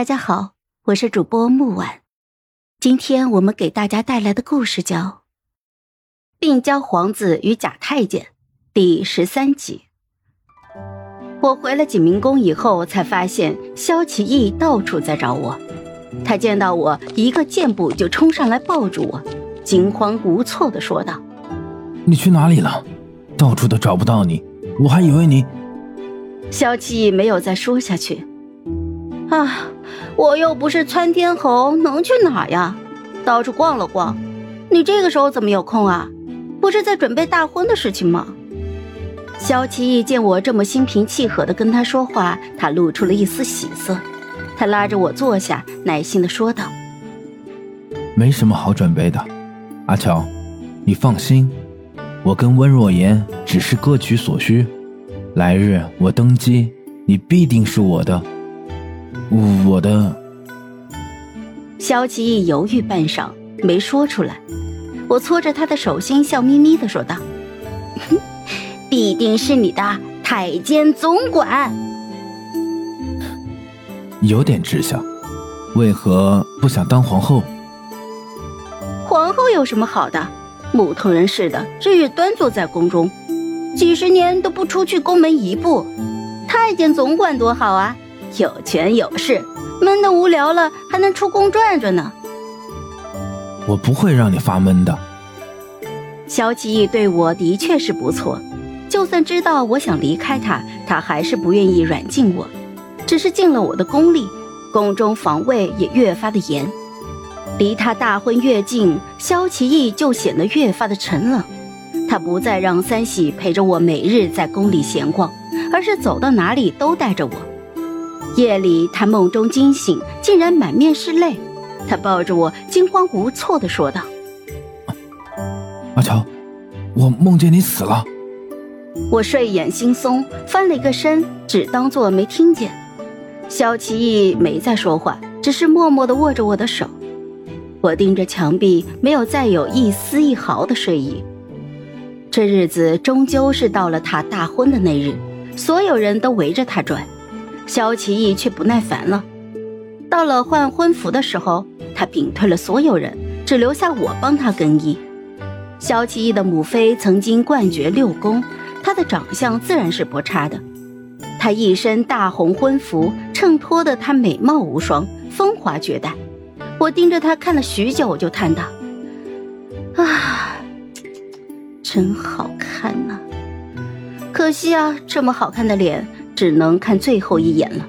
大家好，我是主播木婉，今天我们给大家带来的故事叫《病娇皇子与假太监》第十三集。我回了景明宫以后，才发现萧启义到处在找我。他见到我，一个箭步就冲上来抱住我，惊慌无措的说道：“你去哪里了？到处都找不到你，我还以为你……”萧启义没有再说下去。啊，我又不是窜天猴，能去哪呀？到处逛了逛。你这个时候怎么有空啊？不是在准备大婚的事情吗？萧奇义见我这么心平气和的跟他说话，他露出了一丝喜色。他拉着我坐下，耐心的说道：“没什么好准备的，阿乔，你放心，我跟温若言只是各取所需。来日我登基，你必定是我的，我的。”萧奇义犹豫半晌，没说出来。我搓着他的手心，笑眯眯的说道。必定是你的太监总管，有点志向，为何不想当皇后？皇后有什么好的？木头人似的，日日端坐在宫中，几十年都不出去宫门一步。太监总管多好啊，有权有势，闷得无聊了还能出宫转转呢。我不会让你发闷的。萧启义对我的确是不错。就算知道我想离开他，他还是不愿意软禁我，只是尽了我的宫里，宫中防卫也越发的严。离他大婚越近，萧奇义就显得越发的沉冷。他不再让三喜陪着我每日在宫里闲逛，而是走到哪里都带着我。夜里他梦中惊醒，竟然满面是泪，他抱着我惊慌无措地说道：“阿乔，我梦见你死了。”我睡眼惺忪，翻了一个身，只当做没听见。萧奇义没再说话，只是默默地握着我的手。我盯着墙壁，没有再有一丝一毫的睡意。这日子终究是到了他大婚的那日，所有人都围着他转，萧奇义却不耐烦了。到了换婚服的时候，他屏退了所有人，只留下我帮他更衣。萧奇义的母妃曾经冠绝六宫。他的长相自然是不差的，他一身大红婚服，衬托的他美貌无双，风华绝代。我盯着他看了许久，我就叹道：“啊，真好看呐！可惜啊，这么好看的脸，只能看最后一眼了。”